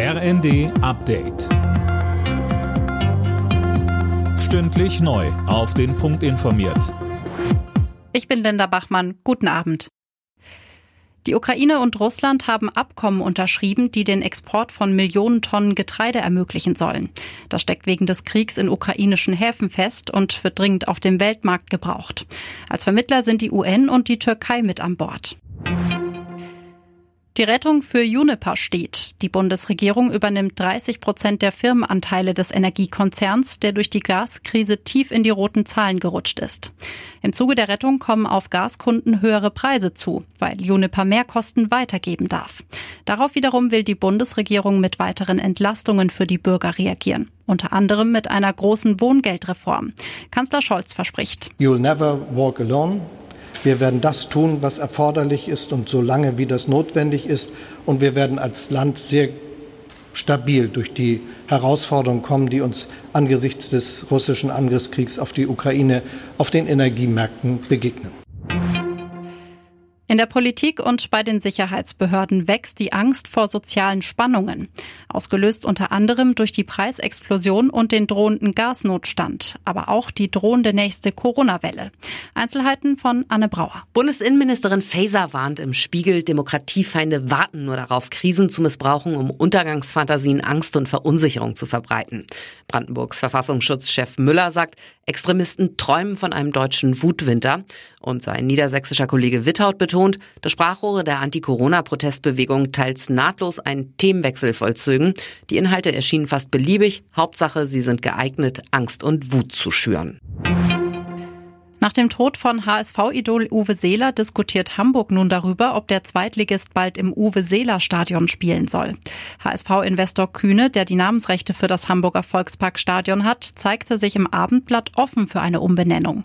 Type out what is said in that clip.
RND Update. Stündlich neu. Auf den Punkt informiert. Ich bin Linda Bachmann. Guten Abend. Die Ukraine und Russland haben Abkommen unterschrieben, die den Export von Millionen Tonnen Getreide ermöglichen sollen. Das steckt wegen des Kriegs in ukrainischen Häfen fest und wird dringend auf dem Weltmarkt gebraucht. Als Vermittler sind die UN und die Türkei mit an Bord. Die Rettung für Juniper steht. Die Bundesregierung übernimmt 30 Prozent der Firmenanteile des Energiekonzerns, der durch die Gaskrise tief in die roten Zahlen gerutscht ist. Im Zuge der Rettung kommen auf Gaskunden höhere Preise zu, weil Juniper Mehrkosten weitergeben darf. Darauf wiederum will die Bundesregierung mit weiteren Entlastungen für die Bürger reagieren. Unter anderem mit einer großen Wohngeldreform. Kanzler Scholz verspricht. You'll never walk alone. Wir werden das tun, was erforderlich ist und so lange, wie das notwendig ist. Und wir werden als Land sehr stabil durch die Herausforderungen kommen, die uns angesichts des russischen Angriffskriegs auf die Ukraine auf den Energiemärkten begegnen. In der Politik und bei den Sicherheitsbehörden wächst die Angst vor sozialen Spannungen, ausgelöst unter anderem durch die Preisexplosion und den drohenden Gasnotstand, aber auch die drohende nächste Corona-Welle. Einzelheiten von Anne Brauer. Bundesinnenministerin Faeser warnt im Spiegel, Demokratiefeinde warten nur darauf, Krisen zu missbrauchen, um Untergangsfantasien, Angst und Verunsicherung zu verbreiten. Brandenburgs Verfassungsschutzchef Müller sagt, Extremisten träumen von einem deutschen Wutwinter und sein niedersächsischer Kollege Witthaut betont, dass Sprachrohre der Anti-Corona-Protestbewegung teils nahtlos einen Themenwechsel vollzögen. Die Inhalte erschienen fast beliebig. Hauptsache, sie sind geeignet, Angst und Wut zu schüren. Nach dem Tod von HSV-Idol Uwe Seeler diskutiert Hamburg nun darüber, ob der Zweitligist bald im Uwe-Seeler-Stadion spielen soll. HSV-Investor Kühne, der die Namensrechte für das Hamburger Volksparkstadion hat, zeigte sich im Abendblatt offen für eine Umbenennung.